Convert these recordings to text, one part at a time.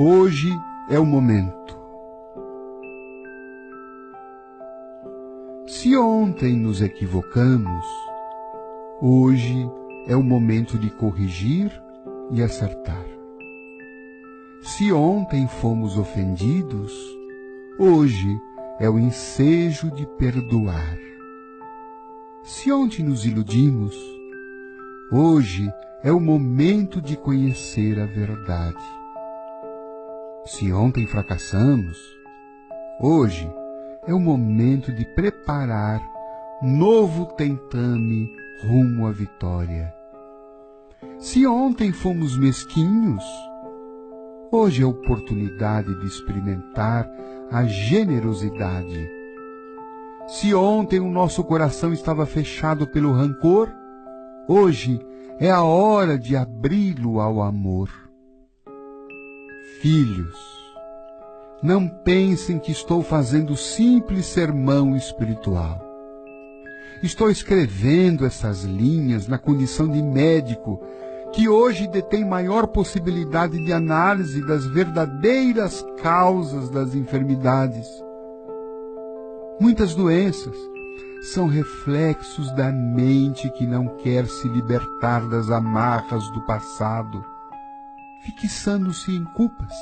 Hoje é o momento. Se ontem nos equivocamos, hoje é o momento de corrigir e acertar. Se ontem fomos ofendidos, hoje é o ensejo de perdoar. Se ontem nos iludimos, hoje é o momento de conhecer a verdade. Se ontem fracassamos, hoje é o momento de preparar novo tentame rumo à vitória. Se ontem fomos mesquinhos, hoje é a oportunidade de experimentar a generosidade. Se ontem o nosso coração estava fechado pelo rancor, hoje é a hora de abri-lo ao amor. Filhos, não pensem que estou fazendo simples sermão espiritual. Estou escrevendo essas linhas na condição de médico que hoje detém maior possibilidade de análise das verdadeiras causas das enfermidades. Muitas doenças são reflexos da mente que não quer se libertar das amarras do passado, fixando-se em culpas,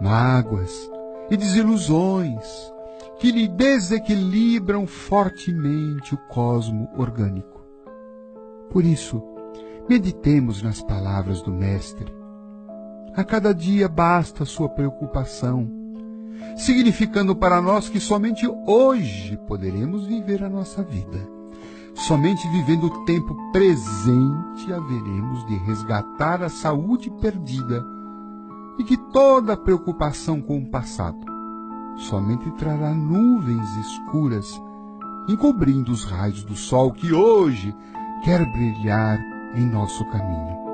mágoas e desilusões que lhe desequilibram fortemente o cosmo orgânico. Por isso, meditemos nas palavras do Mestre. A cada dia basta a sua preocupação, significando para nós que somente hoje poderemos viver a nossa vida. Somente vivendo o tempo presente haveremos de resgatar a saúde perdida e que toda preocupação com o passado somente trará nuvens escuras, encobrindo os raios do sol que hoje quer brilhar em nosso caminho.